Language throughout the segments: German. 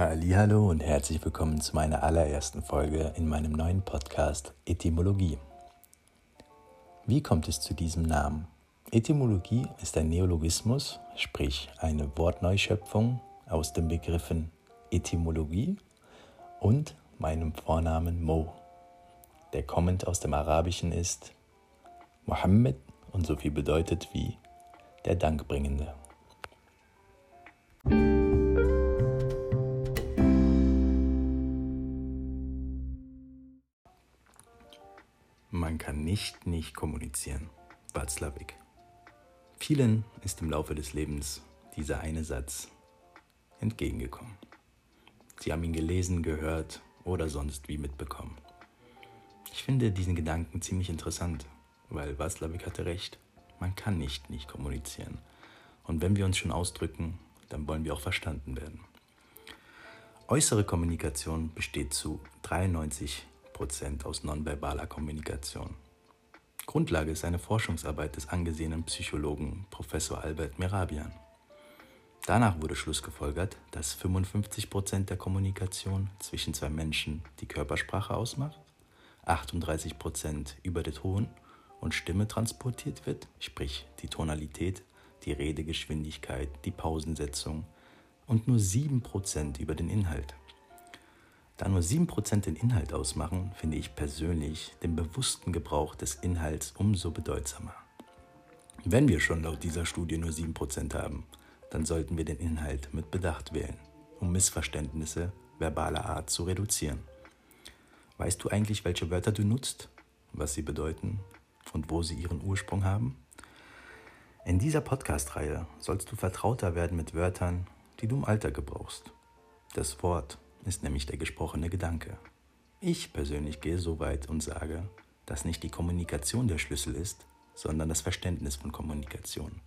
Hallo und herzlich willkommen zu meiner allerersten Folge in meinem neuen Podcast Etymologie. Wie kommt es zu diesem Namen? Etymologie ist ein Neologismus, sprich eine Wortneuschöpfung aus den Begriffen Etymologie und meinem Vornamen Mo, der kommend aus dem Arabischen ist Mohammed und so viel bedeutet wie der Dankbringende. Nicht nicht kommunizieren. Václavic. Vielen ist im Laufe des Lebens dieser eine Satz entgegengekommen. Sie haben ihn gelesen, gehört oder sonst wie mitbekommen. Ich finde diesen Gedanken ziemlich interessant, weil Václavic hatte recht. Man kann nicht nicht kommunizieren. Und wenn wir uns schon ausdrücken, dann wollen wir auch verstanden werden. Äußere Kommunikation besteht zu 93 Prozent aus nonverbaler Kommunikation. Grundlage ist eine Forschungsarbeit des angesehenen Psychologen Professor Albert Merabian. Danach wurde Schlussgefolgert, dass 55 Prozent der Kommunikation zwischen zwei Menschen die Körpersprache ausmacht, 38 Prozent über den Ton und Stimme transportiert wird, sprich die Tonalität, die Redegeschwindigkeit, die Pausensetzung und nur 7 Prozent über den Inhalt. Da nur 7% den Inhalt ausmachen, finde ich persönlich den bewussten Gebrauch des Inhalts umso bedeutsamer. Wenn wir schon laut dieser Studie nur 7% haben, dann sollten wir den Inhalt mit Bedacht wählen, um Missverständnisse verbaler Art zu reduzieren. Weißt du eigentlich, welche Wörter du nutzt, was sie bedeuten und wo sie ihren Ursprung haben? In dieser Podcast-Reihe sollst du vertrauter werden mit Wörtern, die du im Alltag gebrauchst. Das Wort ist nämlich der gesprochene Gedanke. Ich persönlich gehe so weit und sage, dass nicht die Kommunikation der Schlüssel ist, sondern das Verständnis von Kommunikation.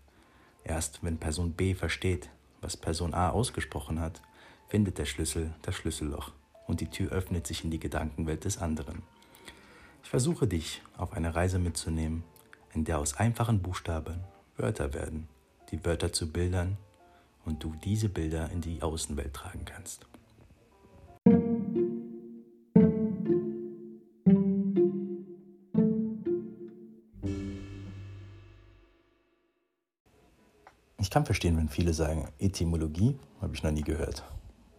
Erst wenn Person B versteht, was Person A ausgesprochen hat, findet der Schlüssel das Schlüsselloch und die Tür öffnet sich in die Gedankenwelt des anderen. Ich versuche dich auf eine Reise mitzunehmen, in der aus einfachen Buchstaben Wörter werden, die Wörter zu Bildern und du diese Bilder in die Außenwelt tragen kannst. Verstehen, wenn viele sagen, Etymologie habe ich noch nie gehört.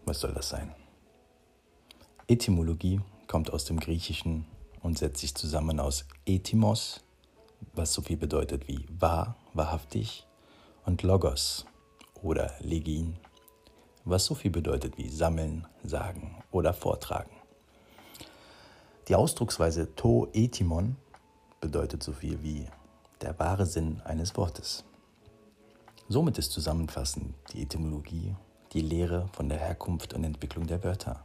Was soll das sein? Etymologie kommt aus dem Griechischen und setzt sich zusammen aus Etymos, was so viel bedeutet wie wahr, wahrhaftig, und Logos oder Legin, was so viel bedeutet wie sammeln, sagen oder vortragen. Die Ausdrucksweise to etimon bedeutet so viel wie der wahre Sinn eines Wortes. Somit ist zusammenfassend die Etymologie die Lehre von der Herkunft und Entwicklung der Wörter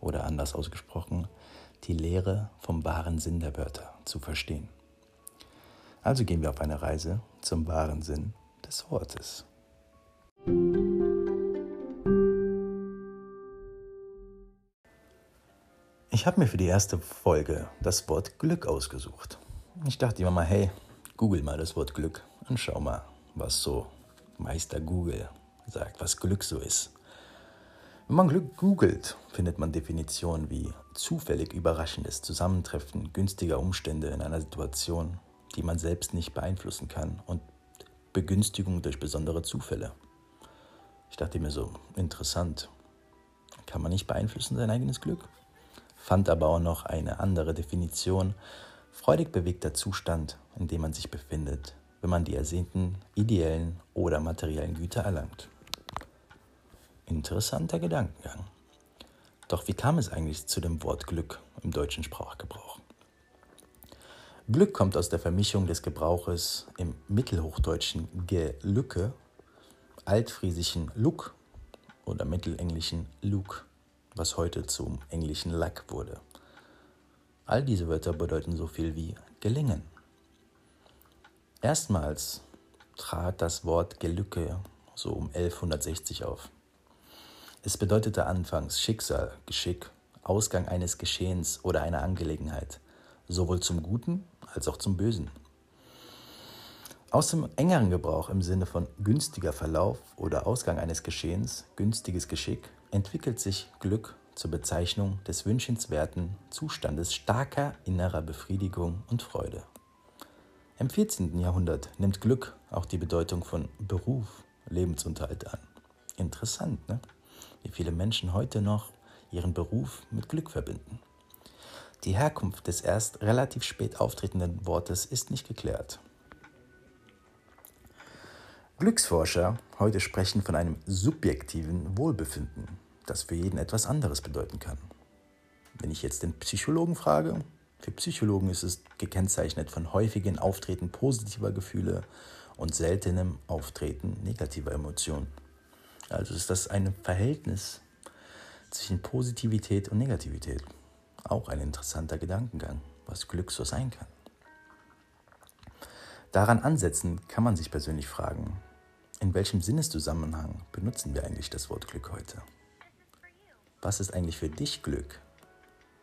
oder anders ausgesprochen die Lehre vom wahren Sinn der Wörter zu verstehen. Also gehen wir auf eine Reise zum wahren Sinn des Wortes. Ich habe mir für die erste Folge das Wort Glück ausgesucht. Ich dachte immer mal, hey, google mal das Wort Glück und schau mal, was so Meister Google sagt, was Glück so ist. Wenn man Glück googelt, findet man Definitionen wie zufällig überraschendes Zusammentreffen günstiger Umstände in einer Situation, die man selbst nicht beeinflussen kann und Begünstigung durch besondere Zufälle. Ich dachte mir so, interessant. Kann man nicht beeinflussen sein eigenes Glück? Fand aber auch noch eine andere Definition. Freudig bewegter Zustand, in dem man sich befindet, wenn man die ersehnten ideellen oder materiellen Güter erlangt. Interessanter Gedankengang. Doch wie kam es eigentlich zu dem Wort Glück im deutschen Sprachgebrauch? Glück kommt aus der Vermischung des Gebrauches im mittelhochdeutschen Gelücke, altfriesischen Luck oder mittelenglischen Luke, was heute zum englischen Luck wurde. All diese Wörter bedeuten so viel wie gelingen. Erstmals trat das Wort Gelücke so um 1160 auf. Es bedeutete anfangs Schicksal, Geschick, Ausgang eines Geschehens oder einer Angelegenheit, sowohl zum Guten als auch zum Bösen. Aus dem engeren Gebrauch im Sinne von günstiger Verlauf oder Ausgang eines Geschehens, günstiges Geschick, entwickelt sich Glück zur Bezeichnung des wünschenswerten Zustandes starker innerer Befriedigung und Freude. Im 14. Jahrhundert nimmt Glück auch die Bedeutung von Beruf, Lebensunterhalt an. Interessant, ne? Wie viele Menschen heute noch ihren Beruf mit Glück verbinden. Die Herkunft des erst relativ spät auftretenden Wortes ist nicht geklärt. Glücksforscher heute sprechen von einem subjektiven Wohlbefinden, das für jeden etwas anderes bedeuten kann. Wenn ich jetzt den Psychologen frage, für Psychologen ist es gekennzeichnet von häufigen Auftreten positiver Gefühle und seltenem Auftreten negativer Emotionen. Also ist das ein Verhältnis zwischen Positivität und Negativität. Auch ein interessanter Gedankengang, was Glück so sein kann. Daran ansetzen kann man sich persönlich fragen, in welchem Sinneszusammenhang benutzen wir eigentlich das Wort Glück heute? Was ist eigentlich für dich Glück?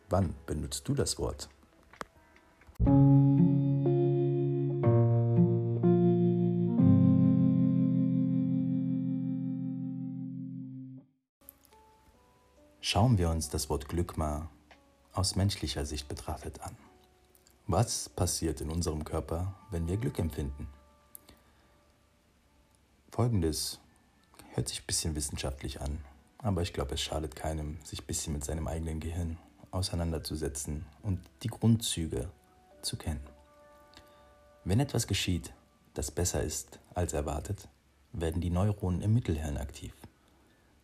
Wann benutzt du das Wort? Schauen wir uns das Wort Glück mal aus menschlicher Sicht betrachtet an. Was passiert in unserem Körper, wenn wir Glück empfinden? Folgendes hört sich ein bisschen wissenschaftlich an, aber ich glaube, es schadet keinem, sich ein bisschen mit seinem eigenen Gehirn auseinanderzusetzen und die Grundzüge zu kennen. Wenn etwas geschieht, das besser ist als erwartet, werden die Neuronen im Mittelhirn aktiv.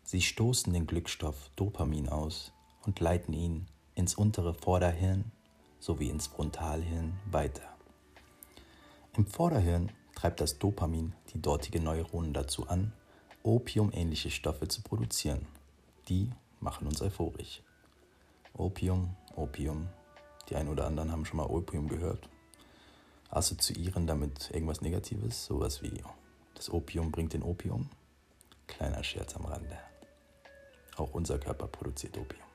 Sie stoßen den Glückstoff Dopamin aus und leiten ihn ins untere Vorderhirn sowie ins Frontalhirn weiter. Im Vorderhirn treibt das Dopamin die dortigen Neuronen dazu an, opiumähnliche Stoffe zu produzieren. Die machen uns euphorisch. Opium, Opium, die einen oder anderen haben schon mal Opium gehört. Assoziieren damit irgendwas Negatives, sowas wie das Opium bringt den Opium. Kleiner Scherz am Rande. Auch unser Körper produziert Opium.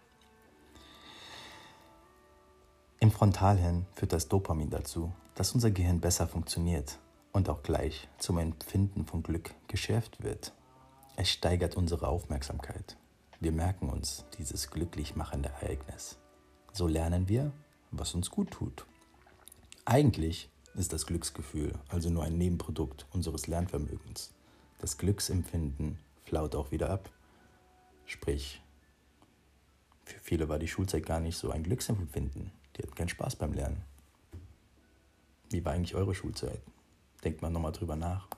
Im Frontalhirn führt das Dopamin dazu, dass unser Gehirn besser funktioniert und auch gleich zum Empfinden von Glück geschärft wird. Es steigert unsere Aufmerksamkeit. Wir merken uns dieses glücklich machende Ereignis. So lernen wir, was uns gut tut. Eigentlich ist das Glücksgefühl also nur ein Nebenprodukt unseres Lernvermögens. Das Glücksempfinden flaut auch wieder ab. Sprich, für viele war die Schulzeit gar nicht so ein Glücksempfinden. Die hatten keinen Spaß beim Lernen. Wie war eigentlich eure Schulzeit? Denkt mal nochmal drüber nach.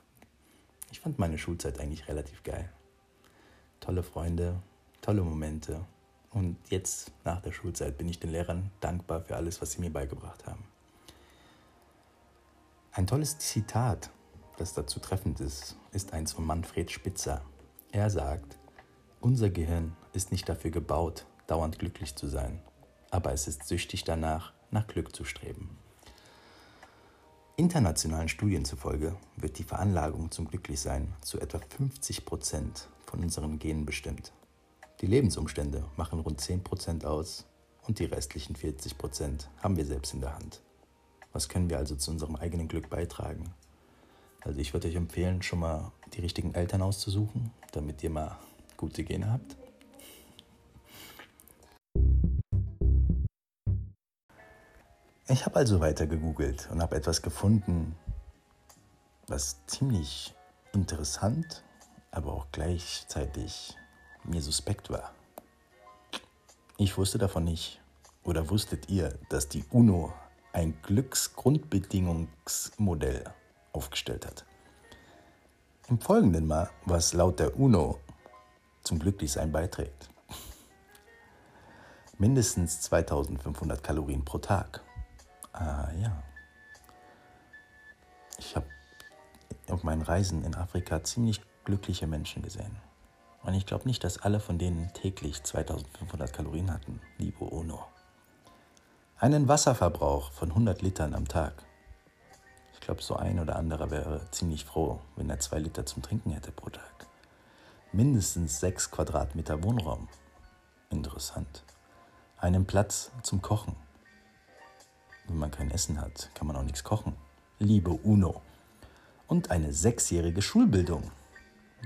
Ich fand meine Schulzeit eigentlich relativ geil. Tolle Freunde, tolle Momente, und jetzt, nach der Schulzeit, bin ich den Lehrern dankbar für alles, was sie mir beigebracht haben. Ein tolles Zitat, das dazu treffend ist, ist eins von Manfred Spitzer. Er sagt, unser Gehirn ist nicht dafür gebaut, dauernd glücklich zu sein, aber es ist süchtig danach, nach Glück zu streben. Internationalen Studien zufolge wird die Veranlagung zum Glücklichsein zu etwa 50 Prozent von unseren Genen bestimmt. Die Lebensumstände machen rund 10% aus und die restlichen 40% haben wir selbst in der Hand. Was können wir also zu unserem eigenen Glück beitragen? Also ich würde euch empfehlen, schon mal die richtigen Eltern auszusuchen, damit ihr mal gute Gene habt. Ich habe also weiter gegoogelt und habe etwas gefunden, was ziemlich interessant, aber auch gleichzeitig mir suspekt war. Ich wusste davon nicht. Oder wusstet ihr, dass die UNO ein Glücksgrundbedingungsmodell aufgestellt hat? Im Folgenden mal, was laut der UNO zum Glücklichsein beiträgt. Mindestens 2500 Kalorien pro Tag. Ah ja. Ich habe auf meinen Reisen in Afrika ziemlich glückliche Menschen gesehen. Und ich glaube nicht, dass alle von denen täglich 2500 Kalorien hatten, liebe Ono. Einen Wasserverbrauch von 100 Litern am Tag. Ich glaube, so ein oder anderer wäre ziemlich froh, wenn er zwei Liter zum Trinken hätte pro Tag. Mindestens sechs Quadratmeter Wohnraum. Interessant. Einen Platz zum Kochen. Wenn man kein Essen hat, kann man auch nichts kochen. Liebe Uno. und eine sechsjährige Schulbildung,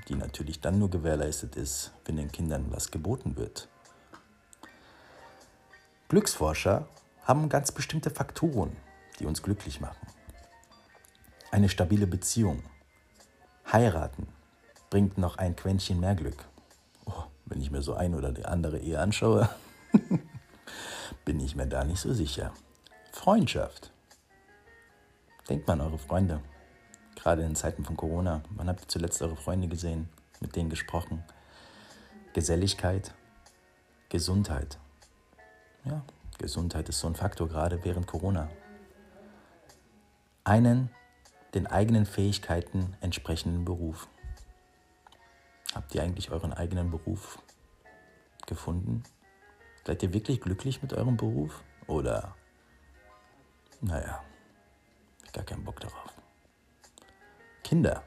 die natürlich dann nur gewährleistet ist, wenn den Kindern was geboten wird. Glücksforscher haben ganz bestimmte Faktoren, die uns glücklich machen. Eine stabile Beziehung, heiraten, bringt noch ein Quäntchen mehr Glück. Oh, wenn ich mir so ein oder die andere Ehe anschaue, bin ich mir da nicht so sicher. Freundschaft. Denkt mal an eure Freunde. Gerade in Zeiten von Corona. Wann habt ihr zuletzt eure Freunde gesehen? Mit denen gesprochen? Geselligkeit, Gesundheit. Ja, Gesundheit ist so ein Faktor gerade während Corona. Einen den eigenen Fähigkeiten entsprechenden Beruf. Habt ihr eigentlich euren eigenen Beruf gefunden? Seid ihr wirklich glücklich mit eurem Beruf? Oder, naja, gar keinen Bock darauf. Kinder.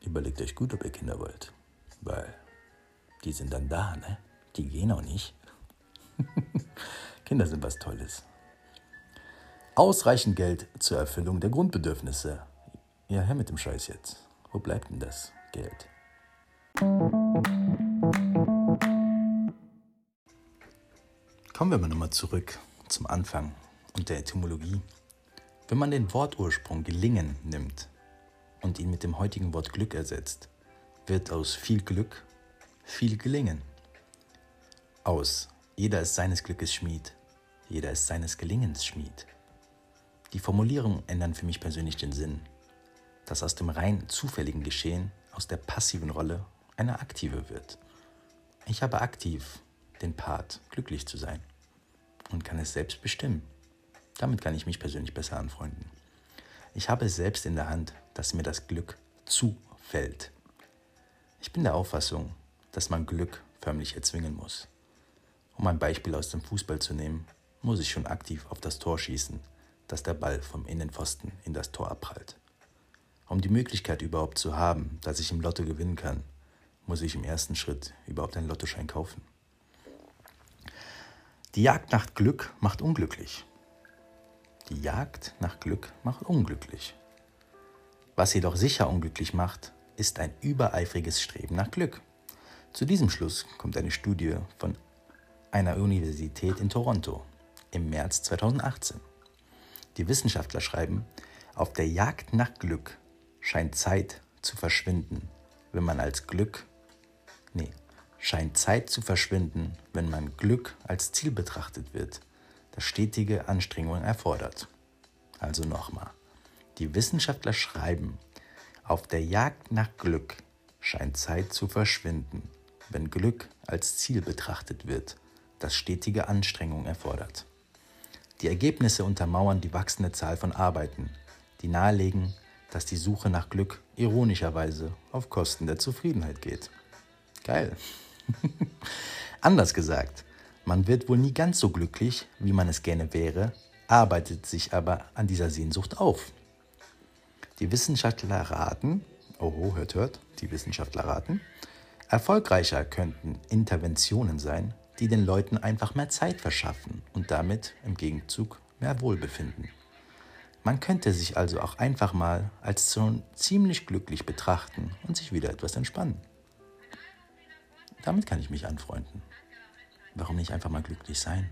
Überlegt euch gut, ob ihr Kinder wollt. Weil die sind dann da, ne? Die gehen auch nicht. Kinder sind was Tolles. Ausreichend Geld zur Erfüllung der Grundbedürfnisse. Ja, her mit dem Scheiß jetzt. Wo bleibt denn das Geld? Kommen wir mal nochmal zurück zum Anfang und der Etymologie. Wenn man den Wortursprung gelingen nimmt und ihn mit dem heutigen Wort Glück ersetzt, wird aus viel Glück viel gelingen. Aus jeder ist seines Glückes Schmied, jeder ist seines Gelingens Schmied. Die Formulierungen ändern für mich persönlich den Sinn, dass aus dem rein zufälligen Geschehen, aus der passiven Rolle eine aktive wird. Ich habe aktiv den Part, glücklich zu sein und kann es selbst bestimmen. Damit kann ich mich persönlich besser anfreunden. Ich habe es selbst in der Hand, dass mir das Glück zufällt. Ich bin der Auffassung, dass man Glück förmlich erzwingen muss. Um ein Beispiel aus dem Fußball zu nehmen, muss ich schon aktiv auf das Tor schießen, dass der Ball vom Innenpfosten in das Tor abprallt. Um die Möglichkeit überhaupt zu haben, dass ich im Lotto gewinnen kann, muss ich im ersten Schritt überhaupt einen Lottoschein kaufen. Die Jagd nach Glück macht unglücklich. Die Jagd nach Glück macht unglücklich. Was jedoch sicher unglücklich macht, ist ein übereifriges Streben nach Glück. Zu diesem Schluss kommt eine Studie von einer Universität in Toronto im März 2018. Die Wissenschaftler schreiben, auf der Jagd nach Glück scheint Zeit zu verschwinden, wenn man als Glück, nee, scheint Zeit zu verschwinden, wenn man Glück als Ziel betrachtet wird, das stetige Anstrengungen erfordert. Also nochmal, die Wissenschaftler schreiben, auf der Jagd nach Glück scheint Zeit zu verschwinden, wenn Glück als Ziel betrachtet wird, das stetige Anstrengung erfordert. Die Ergebnisse untermauern die wachsende Zahl von Arbeiten, die nahelegen, dass die Suche nach Glück ironischerweise auf Kosten der Zufriedenheit geht. Geil. Anders gesagt, man wird wohl nie ganz so glücklich, wie man es gerne wäre, arbeitet sich aber an dieser Sehnsucht auf. Die Wissenschaftler raten, oh, hört, hört, die Wissenschaftler raten, erfolgreicher könnten Interventionen sein, die den Leuten einfach mehr Zeit verschaffen und damit im Gegenzug mehr Wohlbefinden. Man könnte sich also auch einfach mal als schon ziemlich glücklich betrachten und sich wieder etwas entspannen. Damit kann ich mich anfreunden. Warum nicht einfach mal glücklich sein?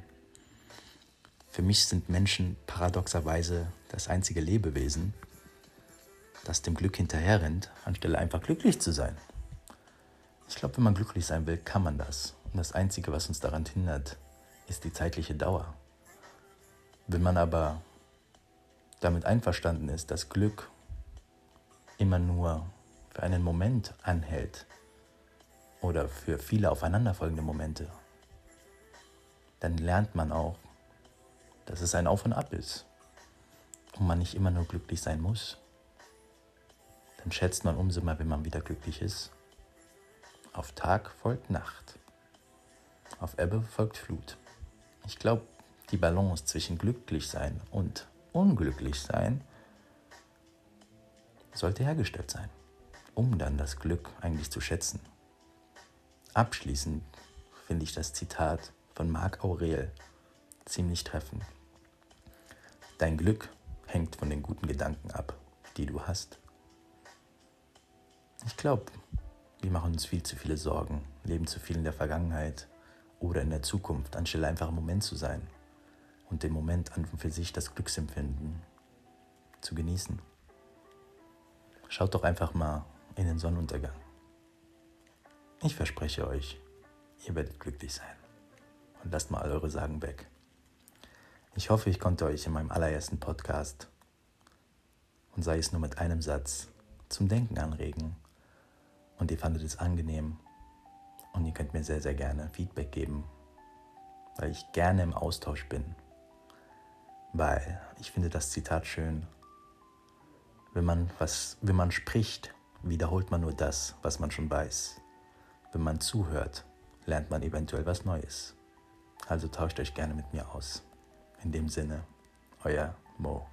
Für mich sind Menschen paradoxerweise das einzige Lebewesen, das dem Glück hinterherrennt, anstelle einfach glücklich zu sein. Ich glaube, wenn man glücklich sein will, kann man das. Und das Einzige, was uns daran hindert, ist die zeitliche Dauer. Wenn man aber damit einverstanden ist, dass Glück immer nur für einen Moment anhält oder für viele aufeinanderfolgende Momente, dann lernt man auch, dass es ein Auf und Ab ist und man nicht immer nur glücklich sein muss. Dann schätzt man umso mehr, wenn man wieder glücklich ist. Auf Tag folgt Nacht. Auf Ebbe folgt Flut. Ich glaube, die Balance zwischen glücklich sein und unglücklich sein sollte hergestellt sein, um dann das Glück eigentlich zu schätzen. Abschließend finde ich das Zitat von Marc Aurel ziemlich treffend. Dein Glück hängt von den guten Gedanken ab, die du hast. Ich glaube, wir machen uns viel zu viele Sorgen, leben zu viel in der Vergangenheit oder in der Zukunft, anstelle einfach im Moment zu sein und den Moment an und für sich das Glücksempfinden zu genießen. Schaut doch einfach mal in den Sonnenuntergang. Ich verspreche euch, ihr werdet glücklich sein. Und lasst mal eure Sagen weg. Ich hoffe, ich konnte euch in meinem allerersten Podcast und sei es nur mit einem Satz zum Denken anregen. Und ihr fandet es angenehm. Und ihr könnt mir sehr, sehr gerne Feedback geben, weil ich gerne im Austausch bin. Weil ich finde das Zitat schön. Wenn man, was, wenn man spricht, wiederholt man nur das, was man schon weiß. Wenn man zuhört, lernt man eventuell was Neues. Also tauscht euch gerne mit mir aus. In dem Sinne, euer Mo.